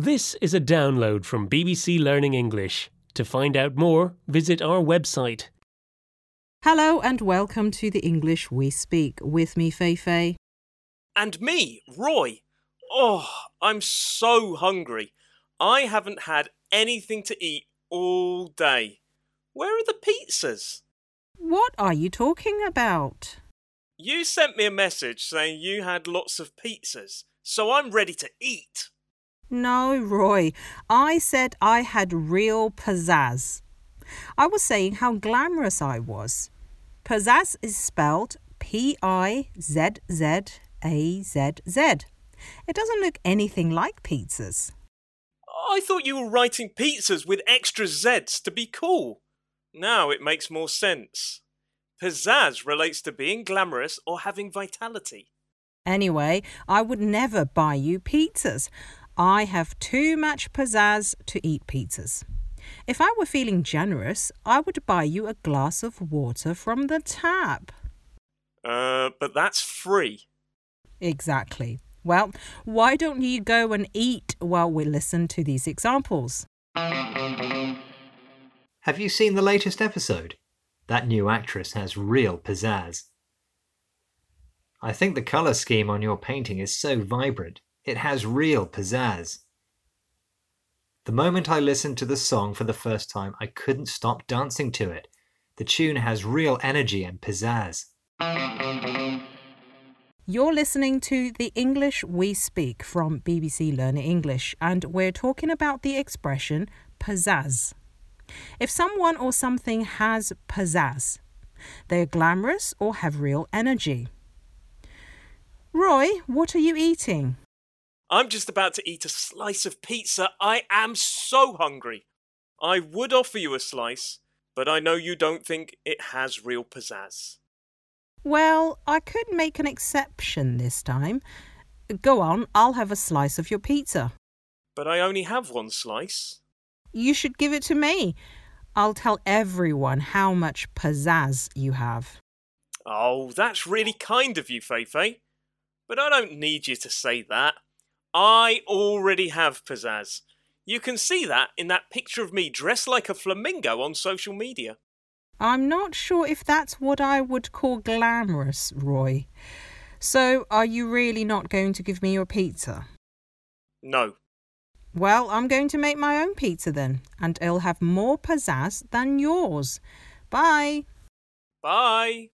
This is a download from BBC Learning English. To find out more, visit our website. Hello and welcome to the English We Speak with me, Feifei. And me, Roy. Oh, I'm so hungry. I haven't had anything to eat all day. Where are the pizzas? What are you talking about? You sent me a message saying you had lots of pizzas, so I'm ready to eat. No, Roy. I said I had real pizzazz. I was saying how glamorous I was. Pizzazz is spelled P I Z Z A Z Z. It doesn't look anything like pizzas. I thought you were writing pizzas with extra Zs to be cool. Now it makes more sense. Pizzazz relates to being glamorous or having vitality. Anyway, I would never buy you pizzas. I have too much pizzazz to eat pizzas. If I were feeling generous, I would buy you a glass of water from the tap. Uh, but that's free. Exactly. Well, why don't you go and eat while we listen to these examples? Have you seen the latest episode? That new actress has real pizzazz. I think the colour scheme on your painting is so vibrant, it has real pizzazz. The moment I listened to the song for the first time, I couldn't stop dancing to it. The tune has real energy and pizzazz. You're listening to The English We Speak from BBC Learning English, and we're talking about the expression pizzazz. If someone or something has pizzazz, they're glamorous or have real energy. Roy, what are you eating? I'm just about to eat a slice of pizza. I am so hungry. I would offer you a slice, but I know you don't think it has real pizzazz. Well, I could make an exception this time. Go on, I'll have a slice of your pizza. But I only have one slice. You should give it to me. I'll tell everyone how much pizzazz you have. Oh, that's really kind of you, Feifei. But I don't need you to say that. I already have pizzazz. You can see that in that picture of me dressed like a flamingo on social media. I'm not sure if that's what I would call glamorous, Roy. So, are you really not going to give me your pizza? No. Well, I'm going to make my own pizza then, and it'll have more pizzazz than yours. Bye. Bye.